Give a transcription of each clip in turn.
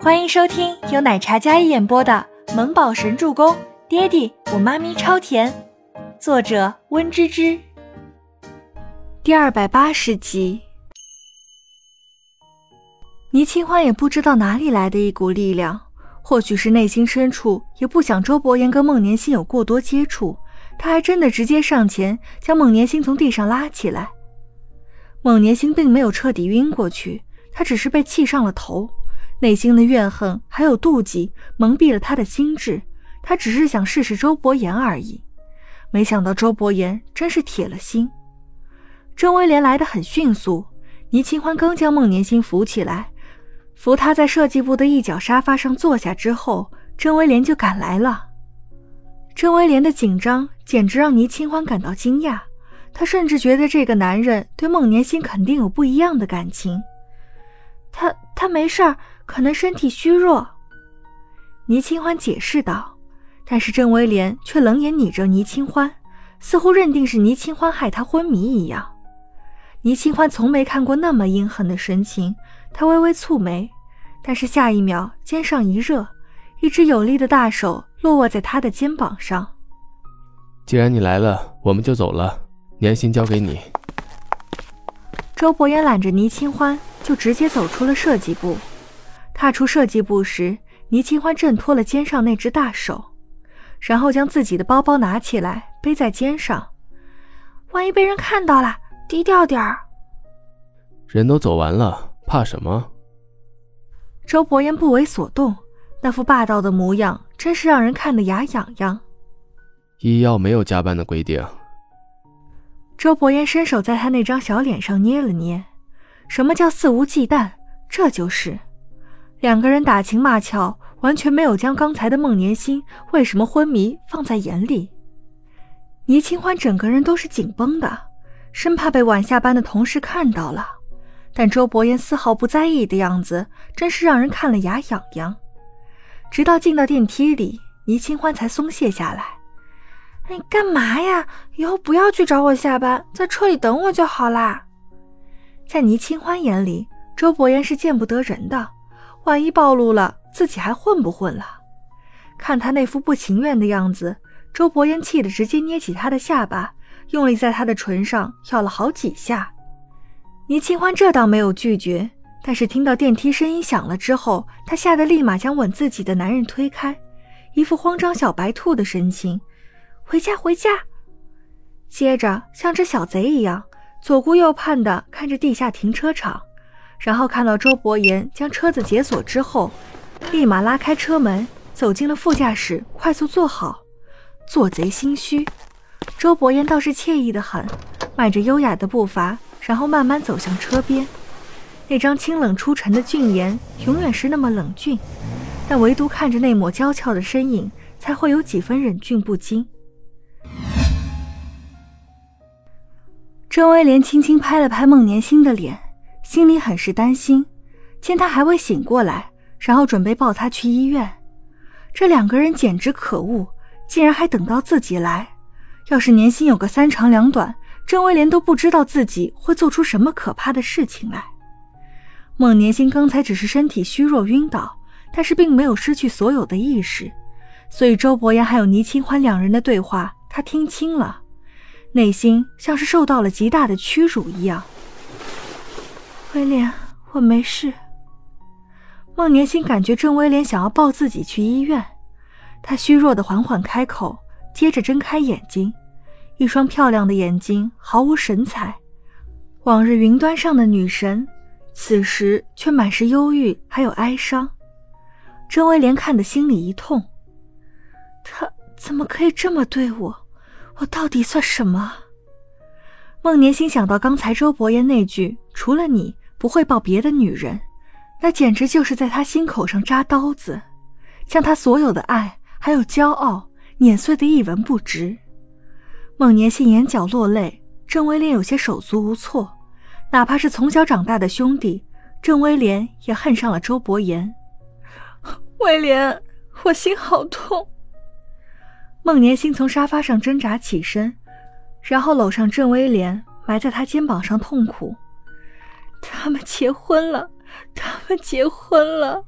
欢迎收听由奶茶一演播的《萌宝神助攻》，爹地我妈咪超甜，作者温芝芝。第二百八十集。倪清欢也不知道哪里来的一股力量，或许是内心深处也不想周伯言跟孟年心有过多接触，他还真的直接上前将孟年心从地上拉起来。孟年心并没有彻底晕过去，他只是被气上了头。内心的怨恨还有妒忌蒙蔽了他的心智，他只是想试试周伯言而已。没想到周伯言真是铁了心。郑威廉来得很迅速，倪清欢刚将孟年心扶起来，扶他在设计部的一角沙发上坐下之后，郑威廉就赶来了。郑威廉的紧张简直让倪清欢感到惊讶，他甚至觉得这个男人对孟年心肯定有不一样的感情。他他没事儿。可能身体虚弱，倪清欢解释道。但是郑威廉却冷眼睨着倪清欢，似乎认定是倪清欢害他昏迷一样。倪清欢从没看过那么阴狠的神情，他微微蹙眉，但是下一秒肩上一热，一只有力的大手落握在他的肩膀上。既然你来了，我们就走了，年薪交给你。周伯言揽着倪清欢，就直接走出了设计部。踏出设计部时，倪清欢挣脱了肩上那只大手，然后将自己的包包拿起来背在肩上。万一被人看到了，低调点儿。人都走完了，怕什么？周伯言不为所动，那副霸道的模样真是让人看得牙痒痒。医药没有加班的规定。周伯言伸手在他那张小脸上捏了捏，什么叫肆无忌惮？这就是。两个人打情骂俏，完全没有将刚才的孟年心为什么昏迷放在眼里。倪清欢整个人都是紧绷的，生怕被晚下班的同事看到了。但周伯言丝毫不在意的样子，真是让人看了牙痒痒。直到进到电梯里，倪清欢才松懈下来。你干嘛呀？以后不要去找我下班，在车里等我就好啦。在倪清欢眼里，周伯言是见不得人的。万一暴露了，自己还混不混了？看他那副不情愿的样子，周伯言气得直接捏起他的下巴，用力在他的唇上咬了好几下。倪清欢这倒没有拒绝，但是听到电梯声音响了之后，她吓得立马将吻自己的男人推开，一副慌张小白兔的神情：“回家，回家！”接着像只小贼一样左顾右盼地看着地下停车场。然后看到周伯言将车子解锁之后，立马拉开车门，走进了副驾驶，快速坐好。做贼心虚，周伯言倒是惬意的很，迈着优雅的步伐，然后慢慢走向车边。那张清冷出尘的俊颜，永远是那么冷峻，但唯独看着那抹娇俏的身影，才会有几分忍俊不禁。郑威廉轻轻拍了拍孟年星的脸。心里很是担心，见他还未醒过来，然后准备抱他去医院。这两个人简直可恶，竟然还等到自己来。要是年薪有个三长两短，郑威廉都不知道自己会做出什么可怕的事情来。孟年心刚才只是身体虚弱晕倒，但是并没有失去所有的意识，所以周伯言还有倪清欢两人的对话，他听清了，内心像是受到了极大的屈辱一样。威廉，我没事。孟年心感觉郑威廉想要抱自己去医院，他虚弱的缓缓开口，接着睁开眼睛，一双漂亮的眼睛毫无神采，往日云端上的女神，此时却满是忧郁还有哀伤。郑威廉看得心里一痛，他怎么可以这么对我？我到底算什么？孟年心想到刚才周伯言那句“除了你不会抱别的女人”，那简直就是在他心口上扎刀子，将他所有的爱还有骄傲碾碎的一文不值。孟年心眼角落泪，郑威廉有些手足无措。哪怕是从小长大的兄弟，郑威廉也恨上了周伯言。威廉，我心好痛。孟年心从沙发上挣扎起身。然后搂上郑威廉，埋在他肩膀上痛苦。他们结婚了，他们结婚了。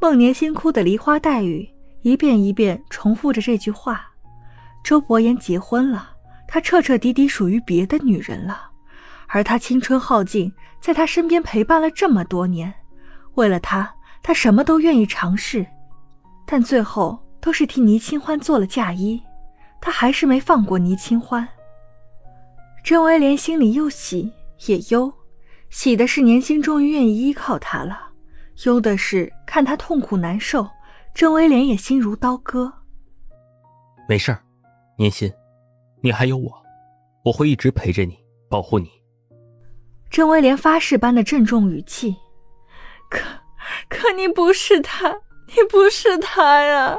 孟年心哭得梨花带雨，一遍一遍重复着这句话。周伯言结婚了，他彻彻底底属于别的女人了，而他青春耗尽，在他身边陪伴了这么多年，为了他，他什么都愿意尝试，但最后都是替倪清欢做了嫁衣，他还是没放过倪清欢。甄威廉心里又喜也忧，喜的是年心终于愿意依靠他了，忧的是看他痛苦难受，郑威廉也心如刀割。没事儿。年心，你还有我，我会一直陪着你，保护你。郑威廉发誓般的郑重语气。可，可你不是他，你不是他呀！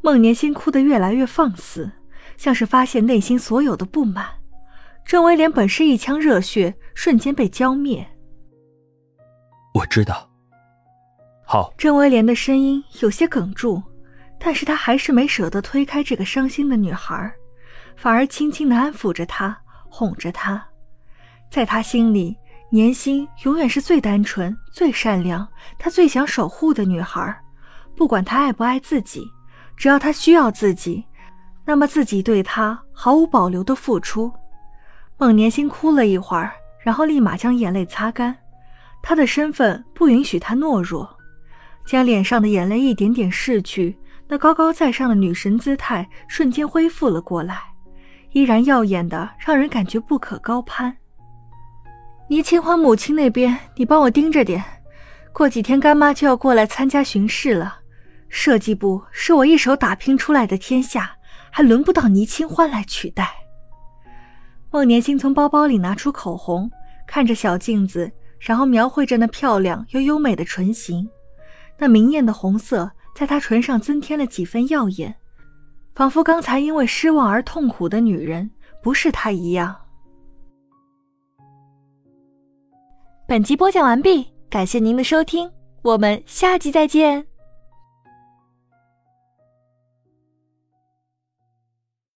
孟年心哭得越来越放肆，像是发泄内心所有的不满。郑威廉本是一腔热血，瞬间被浇灭。我知道。好。郑威廉的声音有些哽住。但是他还是没舍得推开这个伤心的女孩，反而轻轻的安抚着她，哄着她。在他心里，年心永远是最单纯、最善良，他最想守护的女孩。不管他爱不爱自己，只要他需要自己，那么自己对他毫无保留的付出。孟年心哭了一会儿，然后立马将眼泪擦干。他的身份不允许他懦弱，将脸上的眼泪一点点拭去。那高高在上的女神姿态瞬间恢复了过来，依然耀眼的让人感觉不可高攀。倪清欢母亲那边，你帮我盯着点，过几天干妈就要过来参加巡视了。设计部是我一手打拼出来的天下，还轮不到倪清欢来取代。孟年星从包包里拿出口红，看着小镜子，然后描绘着那漂亮又优美的唇形，那明艳的红色。在她唇上增添了几分耀眼，仿佛刚才因为失望而痛苦的女人不是她一样。本集播讲完毕，感谢您的收听，我们下集再见。